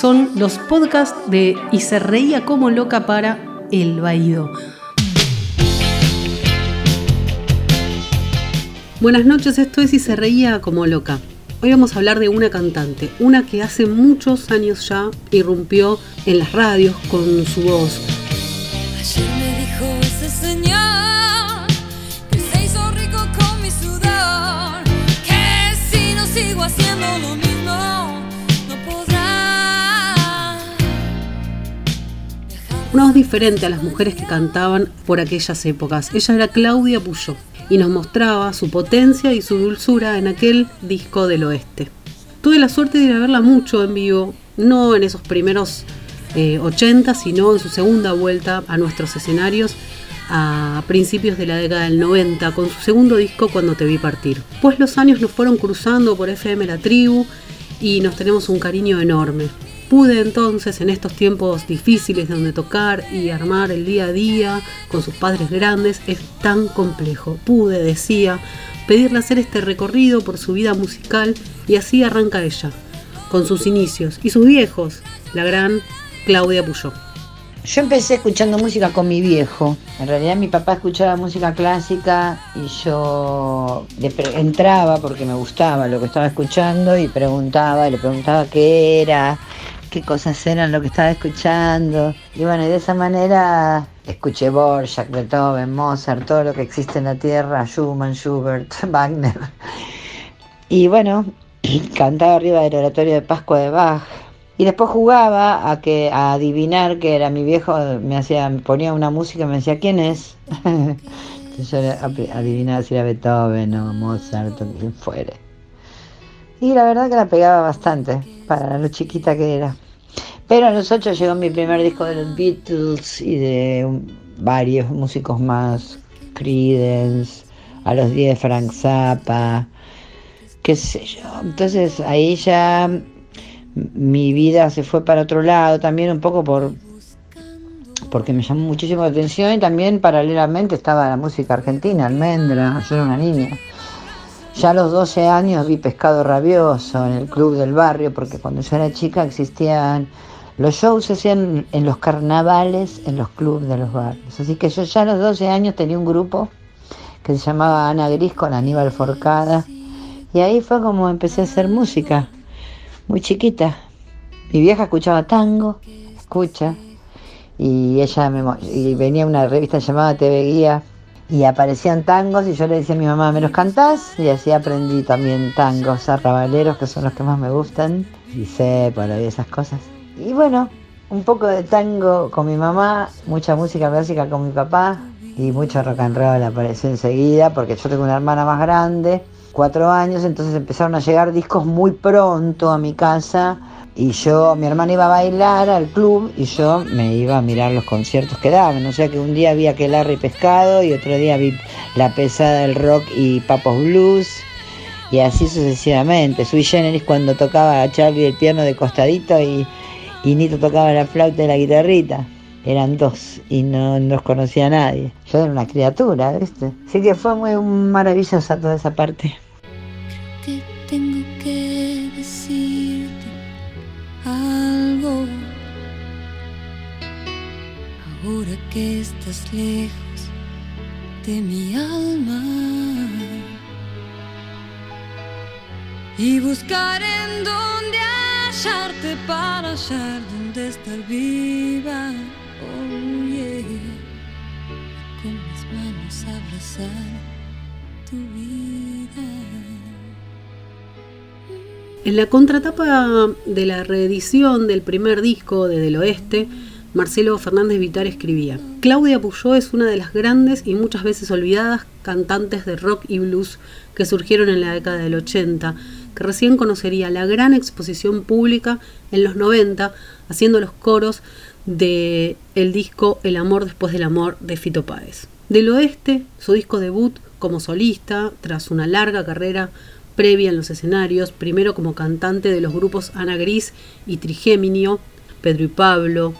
Son los podcasts de Y se reía como loca para El Baído. Buenas noches, esto es Y se reía como loca. Hoy vamos a hablar de una cantante, una que hace muchos años ya irrumpió en las radios con su voz. Ayer me dijo ese señor que se hizo rico con mi sudor, que si no sigo haciendo lo mismo, Una voz diferente a las mujeres que cantaban por aquellas épocas. Ella era Claudia Puyó y nos mostraba su potencia y su dulzura en aquel disco del oeste. Tuve la suerte de ir a verla mucho en vivo, no en esos primeros 80, eh, sino en su segunda vuelta a nuestros escenarios a principios de la década del 90 con su segundo disco Cuando te vi partir. Pues los años nos fueron cruzando por FM La Tribu y nos tenemos un cariño enorme. Pude entonces, en estos tiempos difíciles donde tocar y armar el día a día con sus padres grandes es tan complejo, pude, decía, pedirle hacer este recorrido por su vida musical y así arranca ella, con sus inicios y sus viejos, la gran Claudia Puyó. Yo empecé escuchando música con mi viejo. En realidad mi papá escuchaba música clásica y yo entraba porque me gustaba lo que estaba escuchando y preguntaba, y le preguntaba qué era, qué cosas eran lo que estaba escuchando. Y bueno, y de esa manera escuché Borjak, Beethoven, Mozart, todo lo que existe en la tierra, Schumann, Schubert, Wagner. Y bueno, cantaba arriba del oratorio de Pascua de Bach. Y después jugaba a que a adivinar que era mi viejo, me hacía, ponía una música y me decía quién es. Entonces yo adivinaba si era Beethoven o Mozart o quien fuere. Y la verdad que la pegaba bastante para lo chiquita que era. Pero a los ocho llegó mi primer disco de los Beatles y de varios músicos más, Creedence, a los 10 Frank Zappa, qué sé yo. Entonces ahí ya mi vida se fue para otro lado, también un poco por porque me llamó muchísimo la atención y también paralelamente estaba la música argentina, almendra, yo era una niña. Ya a los 12 años vi Pescado Rabioso en el club del barrio, porque cuando yo era chica existían. Los shows se hacían en los carnavales, en los clubes de los barrios. Así que yo ya a los 12 años tenía un grupo que se llamaba Ana Gris con Aníbal Forcada. Y ahí fue como empecé a hacer música, muy chiquita. Mi vieja escuchaba tango, escucha, y ella me, y venía una revista llamada TV Guía y aparecían tangos y yo le decía a mi mamá, ¿me los cantás? Y así aprendí también tangos arrabaleros, que son los que más me gustan, y sépalo y esas cosas. Y bueno, un poco de tango con mi mamá, mucha música clásica con mi papá, y mucho rock and roll apareció enseguida, porque yo tengo una hermana más grande, cuatro años, entonces empezaron a llegar discos muy pronto a mi casa y yo, mi hermana iba a bailar al club y yo me iba a mirar los conciertos que daban. O sea que un día vi aquel y Pescado y otro día vi La Pesada del Rock y Papos Blues y así sucesivamente. Sui Generis cuando tocaba a Charlie el piano de costadito y, y Nito tocaba la flauta y la guitarrita. Eran dos y no los conocía a nadie. Yo era una criatura, ¿viste? Así que fue muy maravillosa toda esa parte. Ahora que estás lejos de mi alma. Y buscar en dónde hallarte para hallar dónde estar viva. Oh, yeah. Con mis manos abrazar tu vida. En la contratapa de la reedición del primer disco de Del Oeste, Marcelo Fernández Vitar escribía, Claudia Puyó es una de las grandes y muchas veces olvidadas cantantes de rock y blues que surgieron en la década del 80, que recién conocería la gran exposición pública en los 90, haciendo los coros de el disco El amor después del amor de Fito Páez. Del Oeste, su disco debut como solista, tras una larga carrera previa en los escenarios, primero como cantante de los grupos Ana Gris y Trigéminio, Pedro y Pablo,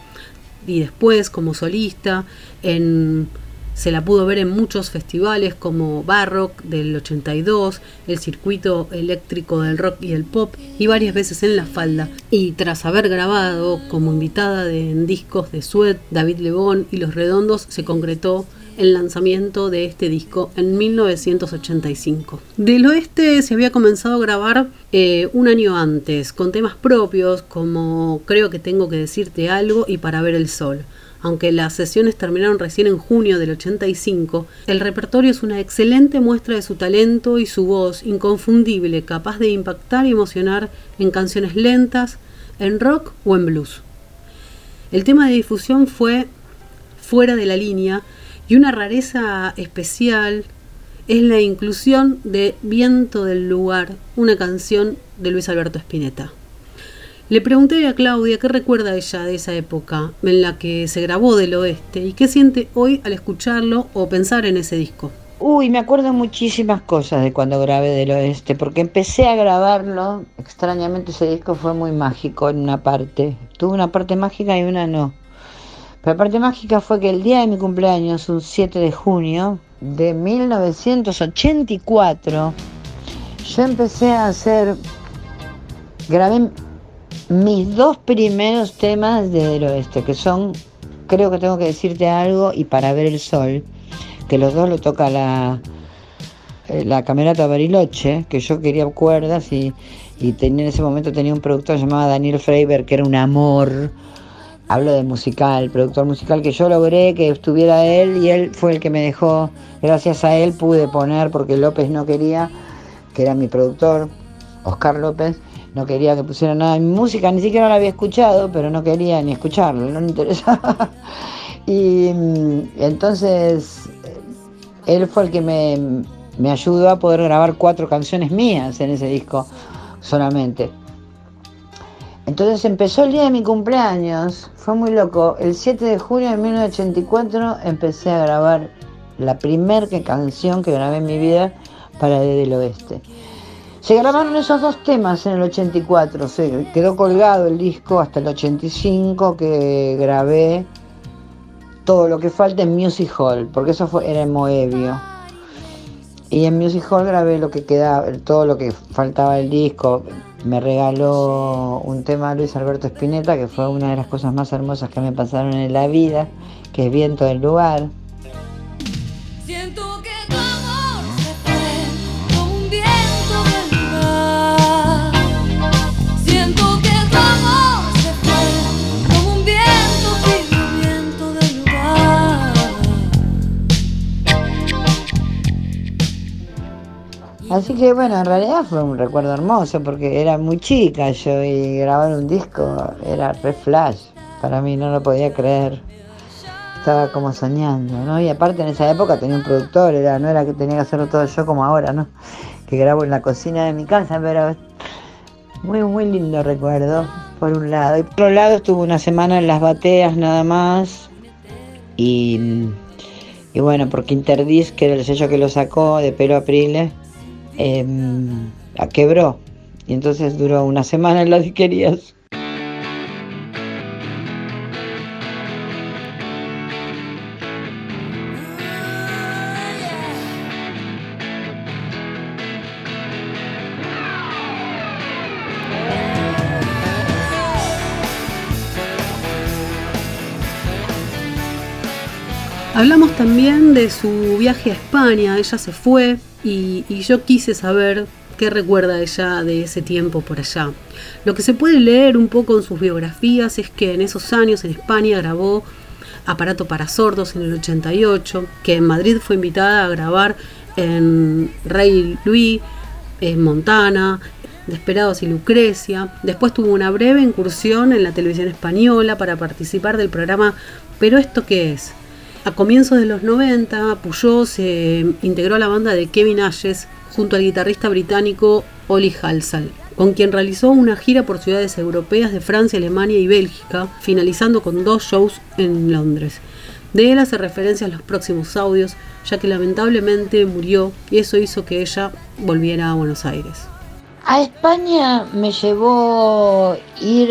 y después como solista en Se la pudo ver en muchos festivales como Barrock del 82, el circuito eléctrico del rock y el pop y varias veces en La Falda. Y tras haber grabado como invitada de, en discos de Sued, David Lebón y Los Redondos, se concretó el lanzamiento de este disco en 1985. Del oeste se había comenzado a grabar eh, un año antes, con temas propios como Creo que tengo que decirte algo y Para ver el sol. Aunque las sesiones terminaron recién en junio del 85, el repertorio es una excelente muestra de su talento y su voz inconfundible, capaz de impactar y emocionar en canciones lentas, en rock o en blues. El tema de difusión fue Fuera de la línea y una rareza especial es la inclusión de Viento del Lugar, una canción de Luis Alberto Spinetta. Le pregunté a Claudia qué recuerda ella de esa época en la que se grabó del oeste y qué siente hoy al escucharlo o pensar en ese disco. Uy, me acuerdo muchísimas cosas de cuando grabé del oeste, porque empecé a grabarlo, extrañamente ese disco fue muy mágico en una parte, tuvo una parte mágica y una no. Pero la parte mágica fue que el día de mi cumpleaños, un 7 de junio de 1984, yo empecé a hacer, grabé mis dos primeros temas de Del Oeste, que son Creo que tengo que decirte algo y Para ver el sol, que los dos lo toca la, eh, la camerata Bariloche, que yo quería cuerdas y, y en ese momento tenía un productor llamado Daniel Freiber, que era un amor, hablo de musical, productor musical que yo logré que estuviera él y él fue el que me dejó, gracias a él pude poner, porque López no quería, que era mi productor, Oscar López, no quería que pusiera nada de mi música, ni siquiera la había escuchado, pero no quería ni escucharlo, no le interesaba. y mm, entonces él fue el que me, me ayudó a poder grabar cuatro canciones mías en ese disco solamente. Entonces empezó el día de mi cumpleaños, fue muy loco. El 7 de junio de 1984 empecé a grabar la primera canción que grabé en mi vida para Desde el Oeste. Se grabaron esos dos temas en el 84, se quedó colgado el disco hasta el 85 que grabé todo lo que falta en Music Hall, porque eso fue, era en Moebio. Y en Music Hall grabé lo que quedaba, todo lo que faltaba del disco. Me regaló un tema Luis Alberto Spinetta, que fue una de las cosas más hermosas que me pasaron en la vida, que es Viento del Lugar. Así que bueno, en realidad fue un recuerdo hermoso porque era muy chica yo y grabar un disco era re flash. Para mí no lo podía creer. Estaba como soñando, ¿no? Y aparte en esa época tenía un productor, no era que tenía que hacerlo todo yo como ahora, ¿no? Que grabo en la cocina de mi casa, pero muy, muy lindo recuerdo, por un lado. Y por otro lado estuve una semana en las bateas nada más. Y, y bueno, porque Interdisc, que era el sello que lo sacó de pelo Apriles, eh, quebró. Y entonces duró una semana en las disquerías. Hablamos también de su viaje a España, ella se fue y, y yo quise saber qué recuerda ella de ese tiempo por allá. Lo que se puede leer un poco en sus biografías es que en esos años en España grabó Aparato para Sordos en el 88, que en Madrid fue invitada a grabar en Rey Luis, en Montana, Desperados y Lucrecia. Después tuvo una breve incursión en la televisión española para participar del programa Pero esto qué es? A comienzos de los 90, Puyol se integró a la banda de Kevin Ayes junto al guitarrista británico Oli Halsall, con quien realizó una gira por ciudades europeas de Francia, Alemania y Bélgica, finalizando con dos shows en Londres. De él hace referencia a los próximos audios, ya que lamentablemente murió y eso hizo que ella volviera a Buenos Aires. A España me llevó ir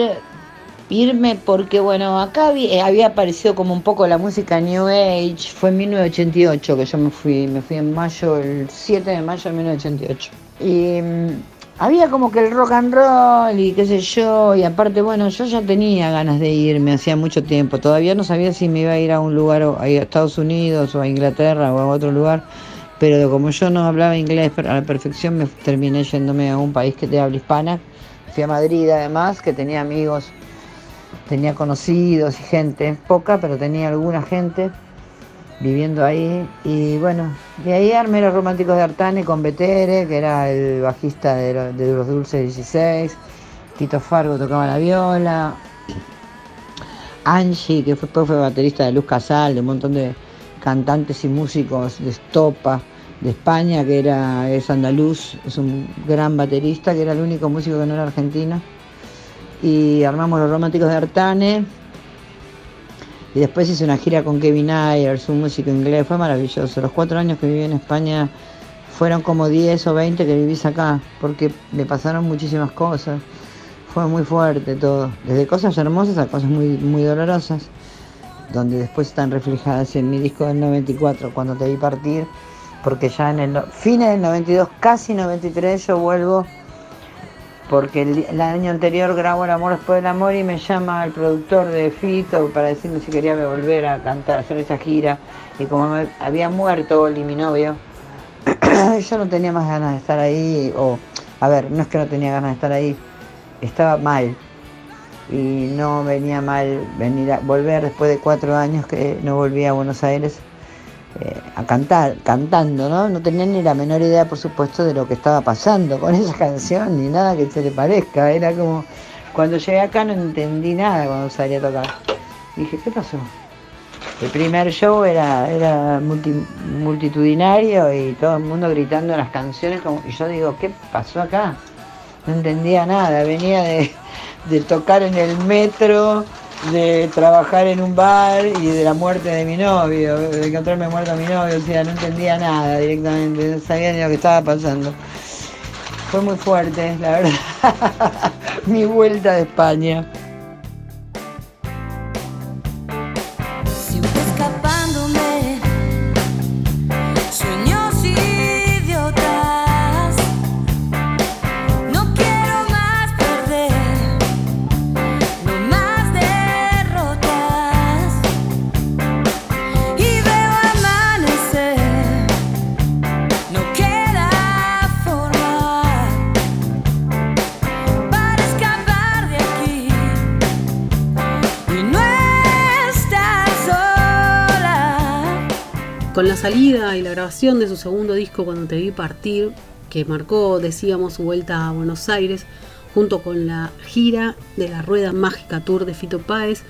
irme porque, bueno, acá había, eh, había aparecido como un poco la música New Age. Fue en 1988 que yo me fui, me fui en mayo, el 7 de mayo de 1988. Y mm, había como que el rock and roll y qué sé yo, y aparte, bueno, yo ya tenía ganas de irme hacía mucho tiempo. Todavía no sabía si me iba a ir a un lugar, a Estados Unidos o a Inglaterra o a otro lugar. Pero como yo no hablaba inglés a la perfección, me terminé yéndome a un país que te habla hispana. Fui a Madrid además, que tenía amigos tenía conocidos y gente, poca, pero tenía alguna gente viviendo ahí. Y bueno, de ahí armé los románticos de Artane con Betere, que era el bajista de, los Dulces 16. Tito Fargo tocaba la viola. Angie, que fue, fue baterista de Luz Casal, de un montón de cantantes y músicos de estopa de España, que era, es andaluz, es un gran baterista, que era el único músico que no era argentino y armamos los románticos de Artane. Y después hice una gira con Kevin Ayers, un músico inglés, fue maravilloso. Los cuatro años que viví en España fueron como 10 o 20 que vivís acá, porque me pasaron muchísimas cosas. Fue muy fuerte todo, desde cosas hermosas a cosas muy, muy dolorosas, donde después están reflejadas en mi disco del 94, cuando te vi partir, porque ya en el fines del 92, casi 93, yo vuelvo porque el, año anterior grabo El amor después del amor y me llama el productor de Fito para decirme si quería volver a cantar, a hacer esa gira. Y como había muerto Oli, mi novio, yo no tenía más ganas de estar ahí, o, a ver, no es que no tenía ganas de estar ahí, estaba mal. Y no venía mal venir a volver después de cuatro años que no volvía a Buenos Aires eh, a cantar, cantando, ¿no? No tenía ni la menor idea, por supuesto, de lo que estaba pasando con esa canción, ni nada que se le parezca. Era como, cuando llegué acá no entendí nada cuando salí a tocar. Dije, ¿qué pasó? El primer show era, era multitudinario y todo el mundo gritando las canciones como, y yo digo, ¿qué pasó acá? No entendía nada, venía de, de tocar en el metro, de trabajar en un bar y de la muerte de mi novio, de encontrarme muerto a mi novio, o sea, no entendía nada directamente, no sabía ni lo que estaba pasando. Fue muy fuerte, la verdad, mi vuelta de España. Con la salida y la grabación de su segundo disco Cuando te vi partir, que marcó, decíamos, su vuelta a Buenos Aires, junto con la gira de la Rueda Mágica Tour de Fito Páez,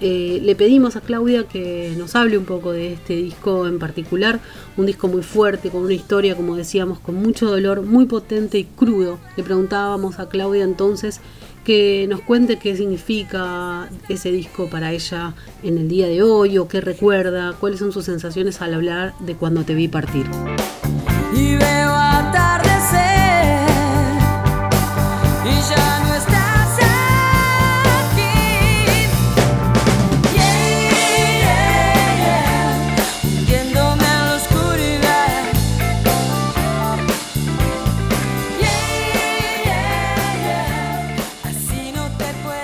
eh, le pedimos a Claudia que nos hable un poco de este disco en particular, un disco muy fuerte, con una historia, como decíamos, con mucho dolor, muy potente y crudo. Le preguntábamos a Claudia entonces que nos cuente qué significa ese disco para ella en el día de hoy o qué recuerda, cuáles son sus sensaciones al hablar de cuando te vi partir.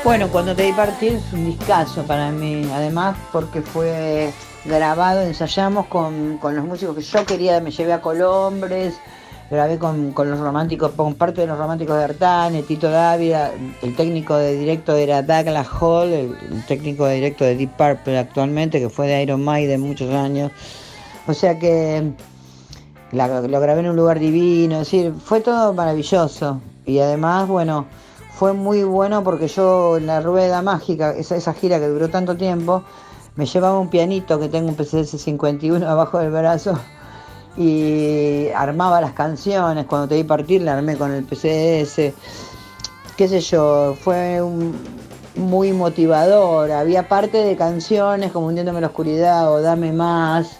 Bueno, cuando te vi partir es un discazo para mí, además porque fue grabado, ensayamos con, con los músicos que yo quería, me llevé a Colombres, grabé con, con los románticos, con parte de los románticos de Artane, Tito Dávila, el técnico de directo era Douglas Hall, el, el técnico de directo de Deep Purple actualmente, que fue de Iron Maiden muchos años. O sea que la- lo grabé en un lugar divino, es decir, fue todo maravilloso. Y además, bueno, fue muy bueno porque yo en la rueda mágica, esa, esa gira que duró tanto tiempo, me llevaba un pianito que tengo un PCS 51 abajo del brazo y armaba las canciones. Cuando te vi partir, la armé con el PCS. Qué sé yo, fue muy motivador. Había parte de canciones como Hundiéndome la oscuridad o Dame más,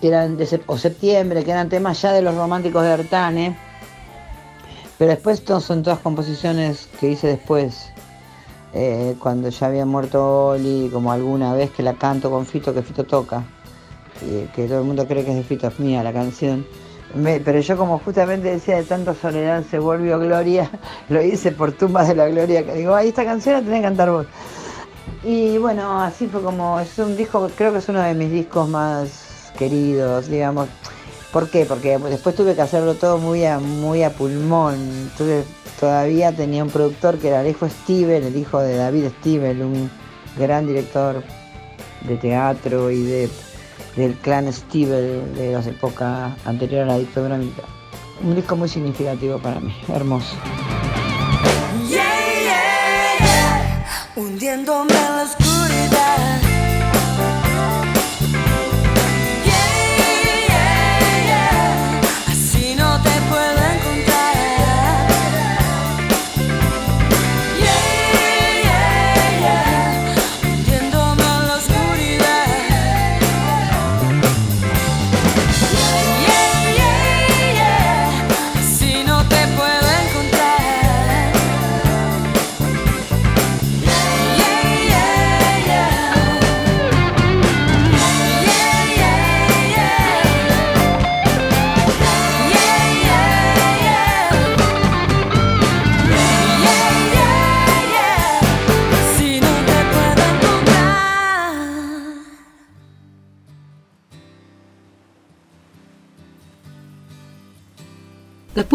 que eran de o septiembre, que eran temas ya de los románticos de Artane. Pero después son todas composiciones que hice después. eh, cuando ya había muerto Oli, como alguna vez que la canto con Fito, que Fito toca, que todo el mundo cree que es de Fito, es mía la canción. Pero yo como justamente decía de tanta soledad se volvió gloria, lo hice por tumbas de la gloria, que digo, ay, esta canción la tenés que cantar vos. Y bueno, así fue como, es un disco, creo que es uno de mis discos más queridos, digamos. ¿Por qué? Porque después tuve que hacerlo todo muy a, pulmón. Entonces todavía tenía un productor que era Alejo Stivel, el hijo de David Stivel, un gran director de teatro y de, del clan Stivel de las épocas anteriores a la dictadura militar. Un disco muy significativo para mí, hermoso.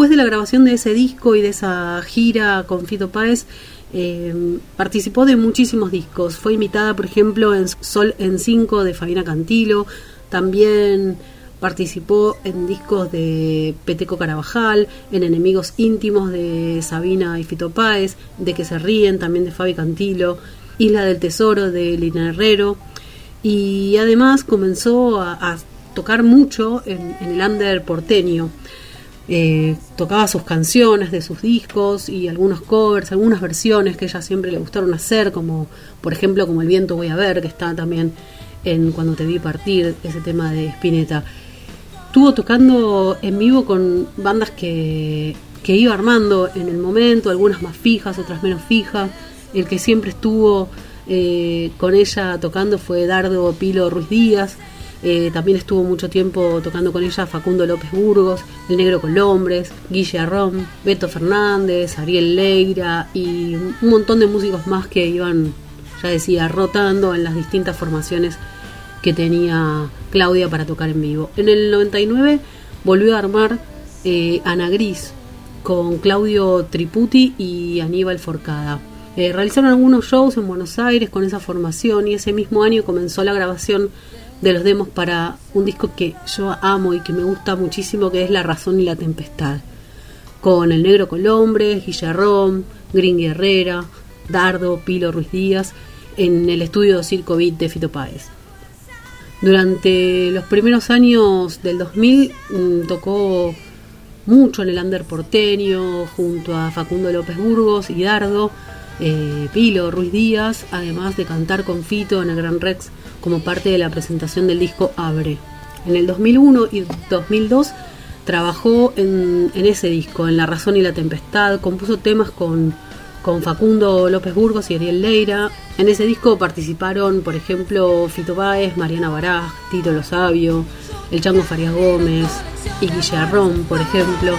Después de la grabación de ese disco y de esa gira con Fito Páez, eh, participó de muchísimos discos. Fue invitada, por ejemplo, en Sol en 5 de Fabiana Cantilo. También participó en discos de Peteco Carabajal, en Enemigos Íntimos de Sabina y Fito Páez, de Que se ríen también de Fabi Cantilo, Isla del Tesoro de Lina Herrero. Y además comenzó a, tocar mucho en, en el under porteño. Eh, tocaba sus canciones de sus discos y algunos covers, algunas versiones que ella siempre le gustaron hacer, como por ejemplo como El viento voy a ver, que está también en Cuando te vi partir, ese tema de Spinetta. Estuvo tocando en vivo con bandas que, que iba armando en el momento, algunas más fijas, otras menos fijas. El que siempre estuvo eh, con ella tocando fue Dardo Pilo Ruiz Díaz. Eh, también estuvo mucho tiempo tocando con ella Facundo López Burgos, El Negro Colombres, Guille Arrón, Beto Fernández, Ariel Leira y un montón de músicos más que iban, ya decía, rotando en las distintas formaciones que tenía Claudia para tocar en vivo. En el 99 volvió a armar eh, Ana Gris con Claudio Triputi y Aníbal Forcada. Eh, realizaron algunos shows en Buenos Aires con esa formación y ese mismo año comenzó la grabación de los demos para un disco que yo amo y que me gusta muchísimo, que es La Razón y la Tempestad. Con El Negro Colombres, Guillerrón, Green Guerrera, Dardo, Pilo Ruiz Díaz, en el estudio Circo Beat de Fito Páez. Durante los primeros años del 2000 mm, tocó mucho en el under porteño junto a Facundo López Burgos y Dardo, eh, Pilo Ruiz Díaz, además de cantar con Fito en el Gran Rex como parte de la presentación del disco Abre. En el 2001 y 2002 trabajó en, ese disco, en La Razón y la Tempestad, compuso temas con, con Facundo López Burgos y Ariel Leira. En ese disco participaron, por ejemplo, Fito Páez, Mariana Baraj, Tito Lo Sabio, El Chango Farías Gómez y Guillerrón, por ejemplo.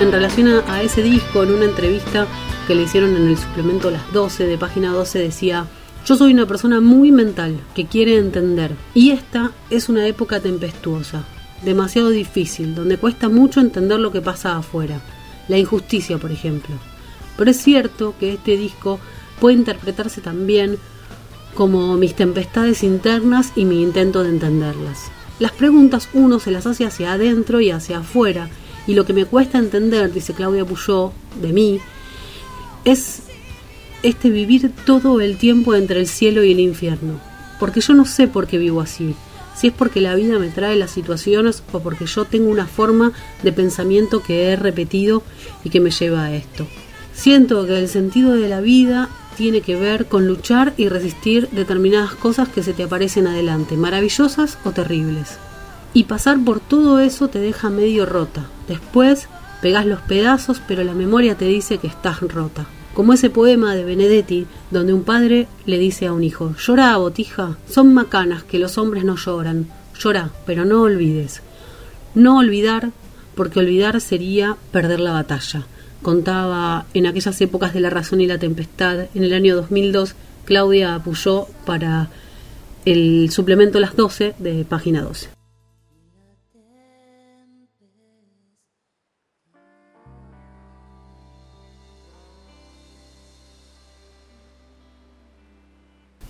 En relación a, ese disco, en una entrevista que le hicieron en el suplemento Las 12 de página 12 decía, yo soy una persona muy mental que quiere entender y esta es una época tempestuosa, demasiado difícil, donde cuesta mucho entender lo que pasa afuera, la injusticia por ejemplo. Pero es cierto que este disco puede interpretarse también como mis tempestades internas y mi intento de entenderlas. Las preguntas uno se las hace hacia adentro y hacia afuera, y lo que me cuesta entender, dice Claudia Puyó, de mí, es este vivir todo el tiempo entre el cielo y el infierno. porque yo no sé por qué vivo así, si es porque la vida me trae las situaciones o porque yo tengo una forma de pensamiento que he repetido y que me lleva a esto. Siento que el sentido de la vida tiene que ver con luchar y resistir determinadas cosas que se te aparecen adelante, maravillosas o terribles. Y pasar por todo eso te deja medio rota. Después pegas los pedazos, pero la memoria te dice que estás rota. Como ese poema de Benedetti, donde un padre le dice a un hijo, llora, botija, son macanas que los hombres no lloran, llora, pero no olvides. No olvidar, porque olvidar sería perder la batalla. Contaba en aquellas épocas de la razón y la tempestad, en el año 2002, Claudia Puyó para el suplemento Las 12 de página 12.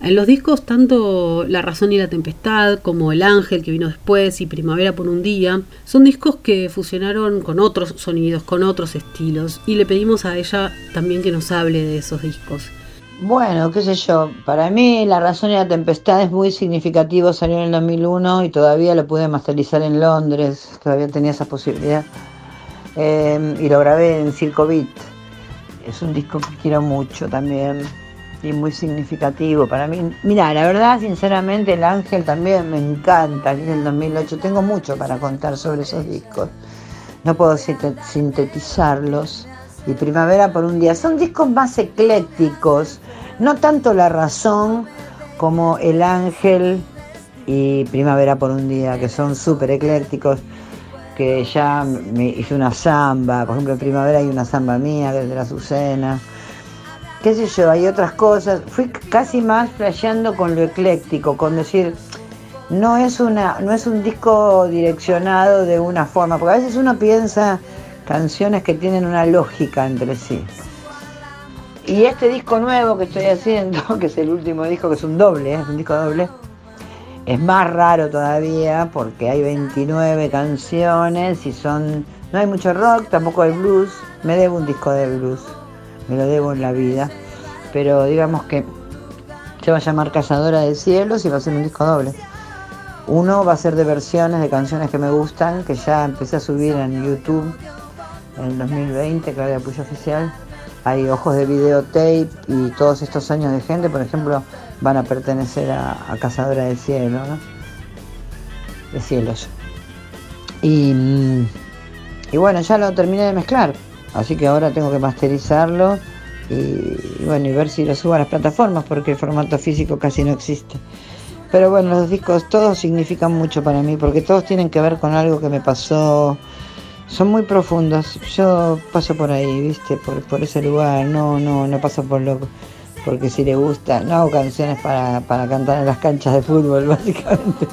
En los discos, tanto La razón y la tempestad, como El ángel que vino después y Primavera por un día, son discos que fusionaron con otros sonidos, con otros estilos, y le pedimos a ella también que nos hable de esos discos. Bueno, qué sé yo, para mí La razón y la tempestad es muy significativo, salió en el 2001 y todavía lo pude masterizar en Londres, todavía tenía esa posibilidad, eh, y lo grabé en Circo Beat. Es un disco que quiero mucho también y muy significativo para mí. Mira, la verdad, sinceramente, El Ángel también me encanta, es del 2008. Tengo mucho para contar sobre esos discos. No puedo sintetizarlos. Y Primavera por un día. Son discos más eclécticos. No tanto La Razón como El Ángel y Primavera por un día, que son súper eclécticos. Que ya me hice una samba. Por ejemplo, en Primavera hay una samba mía, que es de la Azucena qué sé yo, hay otras cosas. Fui casi más flasheando con lo ecléctico, con decir, no es, una, no es un disco direccionado de una forma, porque a veces uno piensa canciones que tienen una lógica entre sí. Y este disco nuevo que estoy haciendo, que es el último disco, que es un doble, ¿eh? es un disco doble, es más raro todavía porque hay 29 canciones y son... No hay mucho rock, tampoco hay blues. Me debo un disco de blues me lo debo en la vida. Pero digamos que se va a llamar Cazadora de Cielos y va a ser un disco doble. Uno va a ser de versiones de canciones que me gustan, que ya empecé a subir en YouTube en el 2020, que de apoyo oficial. Hay ojos de videotape y todos estos años de gente, por ejemplo, van a pertenecer a, Cazadora de Cielo, ¿no? De Cielos. Y, mm, y bueno, ya lo terminé de mezclar. Así que ahora tengo que masterizarlo y, bueno, y ver si lo subo a las plataformas porque el formato físico casi no existe. Pero bueno, los discos todos significan mucho para mí porque todos tienen que ver con algo que me pasó. Son muy profundos. Yo paso por ahí, ¿viste? Por, por ese lugar. No, no, no paso por loco. Porque si le gusta, no hago canciones para, para cantar en las canchas de fútbol, básicamente.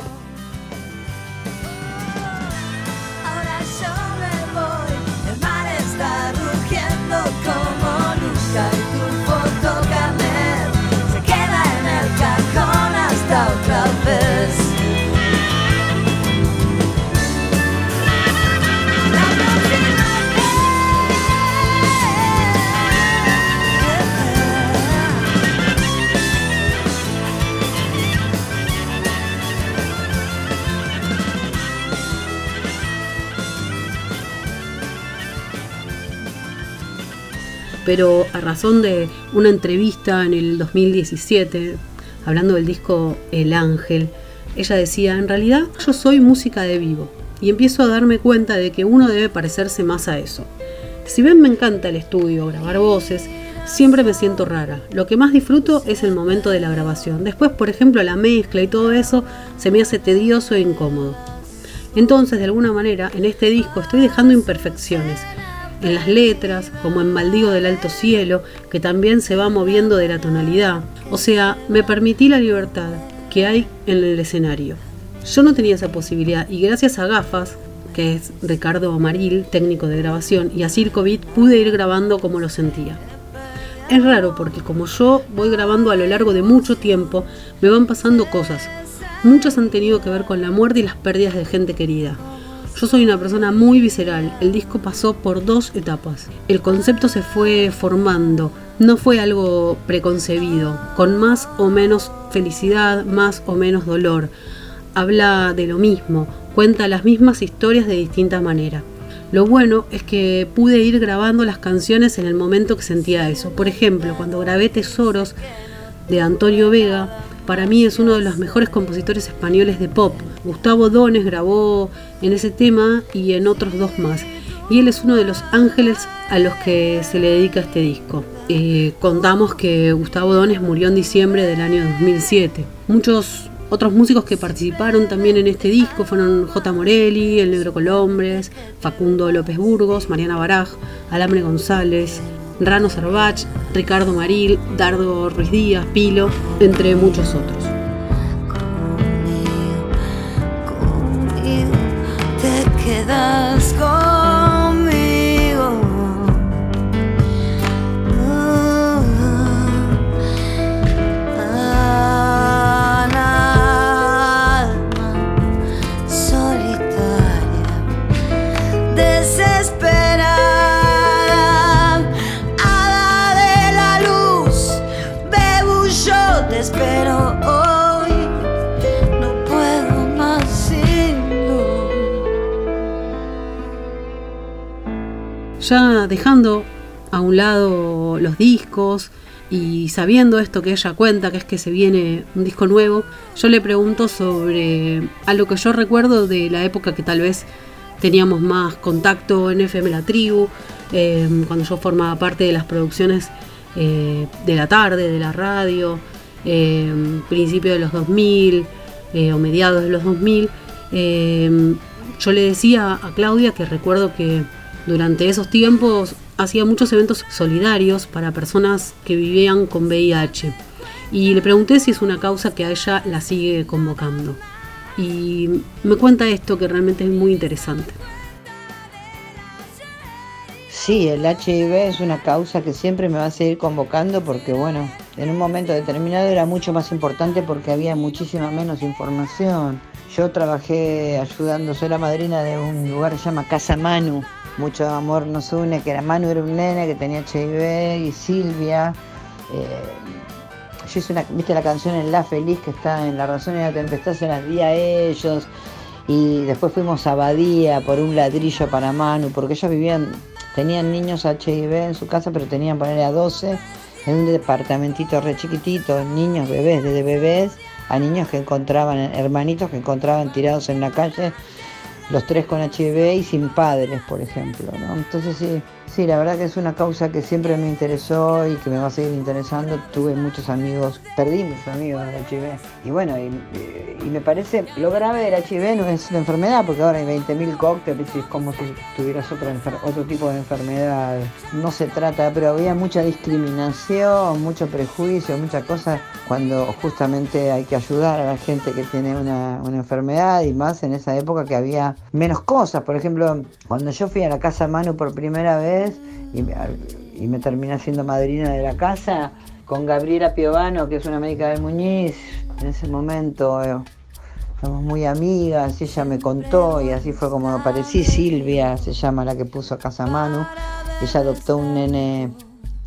Pero a razón de una entrevista en el 2017, hablando del disco El Ángel, ella decía, en realidad yo soy música de vivo y empiezo a darme cuenta de que uno debe parecerse más a eso. Si bien me encanta el estudio, grabar voces, siempre me siento rara. Lo que más disfruto es el momento de la grabación. Después, por ejemplo, la mezcla y todo eso se me hace tedioso e incómodo. Entonces, de alguna manera, en este disco estoy dejando imperfecciones, en las letras, como en Maldigo del Alto Cielo, que también se va moviendo de la tonalidad. O sea, me permití la libertad que hay en el escenario. Yo no tenía esa posibilidad y gracias a Gafas, que es Ricardo Amaril, técnico de grabación, y a Circovit pude ir grabando como lo sentía. Es raro porque como yo voy grabando a lo largo de mucho tiempo, me van pasando cosas. Muchas han tenido que ver con la muerte y las pérdidas de gente querida. Yo soy una persona muy visceral. El disco pasó por dos etapas. El concepto se fue formando. No fue algo preconcebido, con más o menos felicidad, más o menos dolor. Habla de lo mismo, cuenta las mismas historias de distinta manera. Lo bueno es que pude ir grabando las canciones en el momento que sentía eso. Por ejemplo, cuando grabé Tesoros de Antonio Vega, para mí es uno de los mejores compositores españoles de pop. Gustavo Dones grabó en ese tema y en otros dos más. Y él es uno de los ángeles a los que se le dedica este disco. Eh, contamos que Gustavo Dones murió en diciembre del año 2007. Muchos otros músicos que participaron también en este disco fueron J. Morelli, El Negro Colombres, Facundo López Burgos, Mariana Baraj, Alambre González, Rano Sarbach, Ricardo Maril, Dardo Ruiz Díaz, Pilo, entre muchos otros. Ya dejando a un lado los discos y sabiendo esto que ella cuenta, que es que se viene un disco nuevo, yo le pregunto sobre algo que yo recuerdo de la época que tal vez teníamos más contacto en FM La Tribu, eh, cuando yo formaba parte de las producciones eh, de la tarde, de la radio, eh, principio de los 2000 eh, o mediados de los 2000. eh, yo le decía a Claudia que recuerdo que durante esos tiempos hacía muchos eventos solidarios para personas que vivían con VIH. Y le pregunté si es una causa que a ella la sigue convocando. Y me cuenta esto que realmente es muy interesante. Sí, el HIV es una causa que siempre me va a seguir convocando porque, bueno, en un momento determinado era mucho más importante porque había muchísima menos información. Yo trabajé ayudando, soy la madrina de un lugar que se llama Casa Manu. Mucho amor nos une, que era Manu era un nene que tenía HIV y Silvia. eh, yo hice una, viste la canción en La Feliz que está en La Razón y la Tempestad, se las di a ellos. Y después fuimos a Badía por un ladrillo para Manu, porque ellos vivían, tenían niños HIV en su casa, pero tenían ponerle a 12 en un departamentito re chiquitito, niños, bebés, desde bebés a niños que encontraban, hermanitos que encontraban tirados en la calle, los tres con HIV y sin padres, por ejemplo. ¿no? Entonces sí, sí, la verdad que es una causa que siempre me interesó y que me va a seguir interesando. Tuve muchos amigos, perdí muchos amigos del HIV. Y bueno, y, me parece, lo grave del HIV no es la enfermedad, porque ahora hay 20.000 cócteles y es como si tuvieras otra otro tipo de enfermedad. No se trata, pero había mucha discriminación, mucho prejuicio, muchas cosas cuando justamente hay que ayudar a la gente que tiene una, una enfermedad y más en esa época que había menos cosas. Por ejemplo, cuando yo fui a la casa Manu por primera vez y me, terminé siendo madrina de la casa con Gabriela Piovano, que es una médica del Muñiz, en ese momento eh, somos muy amigas, ella me contó y así fue como aparecí, Silvia se llama la que puso a casa Manu, ella adoptó un nene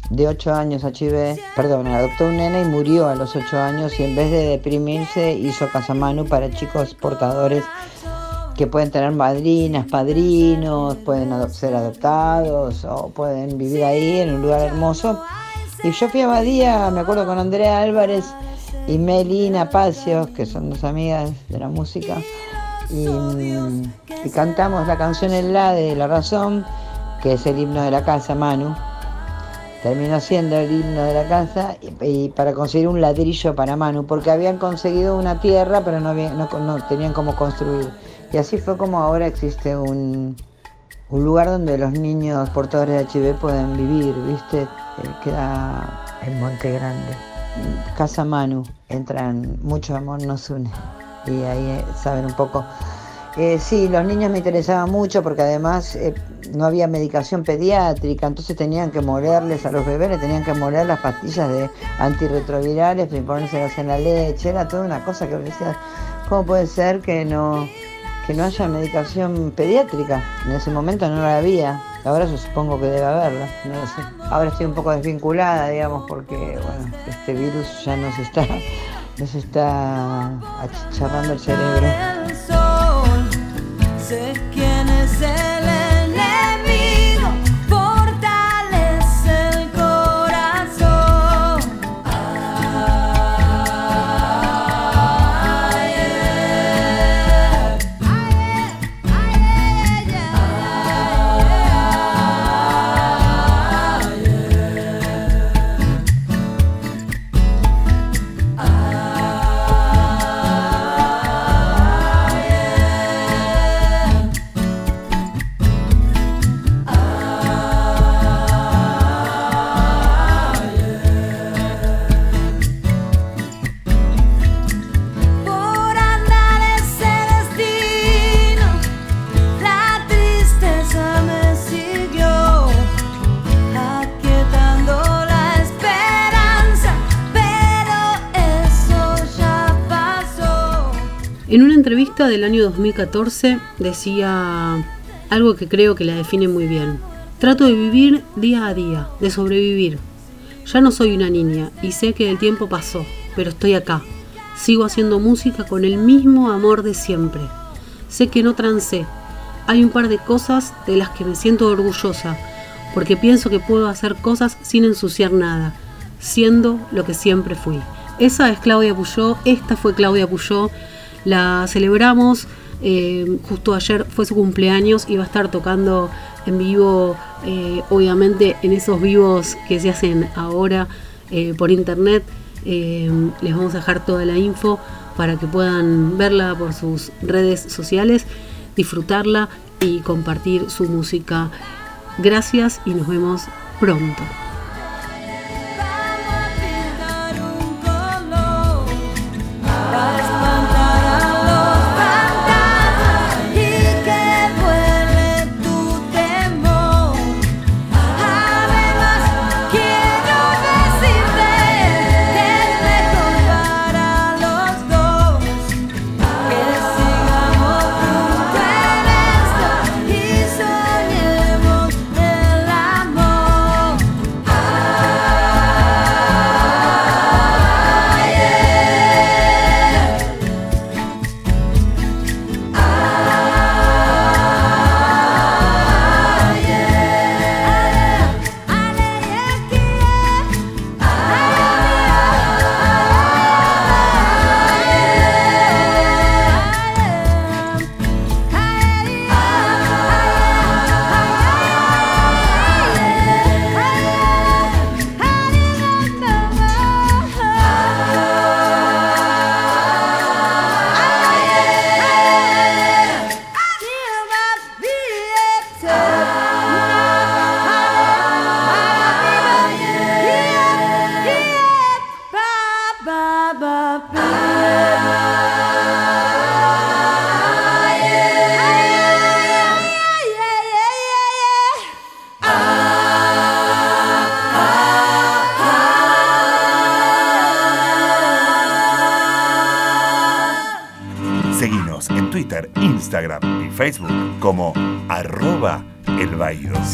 de 8 años HIV, perdón, adoptó un nene y murió a los 8 años y en vez de deprimirse hizo Casa Manu para chicos portadores que pueden tener madrinas, padrinos, pueden ser adoptados o pueden vivir ahí en un lugar hermoso. Y yo fui a Badía, me acuerdo con Andrea Álvarez y Melina Pacios, que son dos amigas de la música, y, mm, cantamos la canción El La de La Razón, que es el himno de la casa, Manu. Terminó siendo el himno de la casa y, y para conseguir un ladrillo para Manu, porque habían conseguido una tierra, pero no, había- no, no tenían cómo construir. Y así fue como ahora existe un, un lugar donde los niños portadores de HIV pueden vivir, ¿viste? Eh, queda en Monte Grande. Casa Manu, entran, mucho amor nos une. Y ahí eh, saben un poco. Eh, sí, los niños me interesaban mucho porque además eh, no había medicación pediátrica, entonces tenían que molerles a los bebés, le tenían que moler las pastillas de antirretrovirales y ponérselas en la leche, era toda una cosa que decía, ¿cómo puede ser que no, que no haya medicación pediátrica. En ese momento no la había. Ahora yo supongo que debe haberla, no lo sé. Ahora estoy un poco desvinculada, digamos, porque bueno, este virus ya nos está, nos está achicharrando el cerebro. Del año 2014 decía algo que creo que la define muy bien. Trato de vivir día a día, de sobrevivir. Ya no soy una niña y sé que el tiempo pasó, pero estoy acá. Sigo haciendo música con el mismo amor de siempre. Sé que no trancé. Hay un par de cosas de las que me siento orgullosa, porque pienso que puedo hacer cosas sin ensuciar nada, siendo lo que siempre fui. Esa es Claudia Puyó, esta fue Claudia Puyó, la celebramos, eh, justo ayer fue su cumpleaños y va a estar tocando en vivo, eh, obviamente en esos vivos que se hacen ahora eh, por internet. Les vamos a dejar toda la info para que puedan verla por sus redes sociales, disfrutarla y compartir su música. Gracias y nos vemos pronto.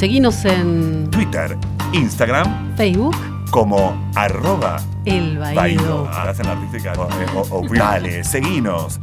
Seguinos en Twitter, Instagram Facebook, como arroba El Baído. Hacen artística. O- o- o- Dale, seguinos